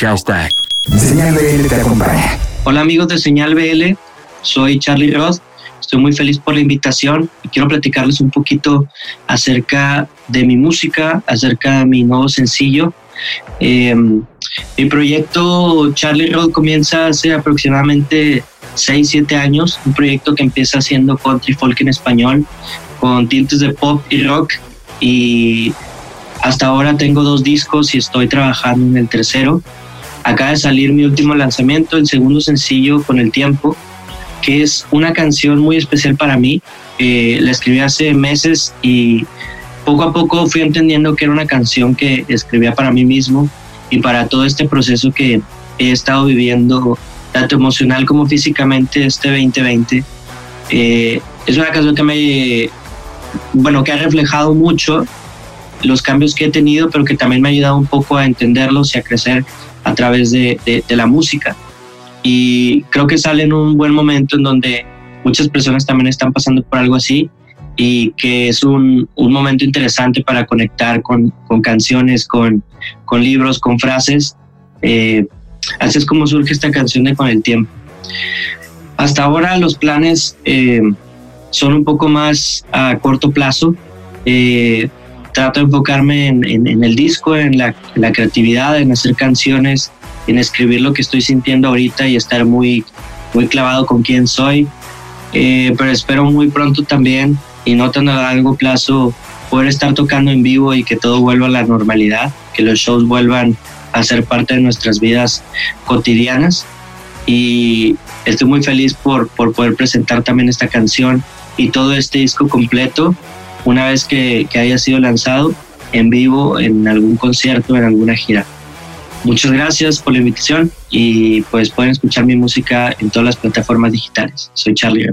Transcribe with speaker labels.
Speaker 1: Hashtag. Señal BL te acompaña.
Speaker 2: Hola amigos de Señal BL, soy Charlie Roth. Estoy muy feliz por la invitación y quiero platicarles un poquito acerca de mi música, acerca de mi nuevo sencillo. Eh, mi proyecto Charlie Roth comienza hace aproximadamente 6, 7 años, un proyecto que empieza haciendo country folk en español con tintes de pop y rock y hasta ahora tengo dos discos y estoy trabajando en el tercero. Acaba de salir mi último lanzamiento, el segundo sencillo con el tiempo, que es una canción muy especial para mí. la escribí hace meses y poco a poco fui entendiendo que era una canción que escribía para mí mismo y para todo este proceso que he estado viviendo, tanto emocional como físicamente, este 2020. Eh, es una canción que me, bueno, que ha reflejado mucho los cambios que he tenido, pero que también me ha ayudado un poco a entenderlos y a crecer a través de, de, la música. Y creo que sale en un buen momento en donde muchas personas también están pasando por algo así y que es un, un momento interesante para conectar con, con canciones, con, con, libros, con frases. Eh, así es como surge esta canción de Con el Tiempo. Hasta ahora los planes eh, son un poco más a corto plazo. Eh, trato de enfocarme en, el disco, en la, creatividad, en hacer canciones, en escribir lo que estoy sintiendo ahorita y estar muy, muy clavado con quién soy. Eh, pero espero muy pronto también y no tan a largo plazo poder estar tocando en vivo y que todo vuelva a la normalidad, que los shows vuelvan a ser parte de nuestras vidas cotidianas. Y estoy muy feliz por, por poder presentar también esta canción y todo este disco completo una vez que, haya sido lanzado en vivo en algún concierto, en alguna gira. Muchas gracias por la invitación y pues pueden escuchar mi música en todas las plataformas digitales. Soy Charlie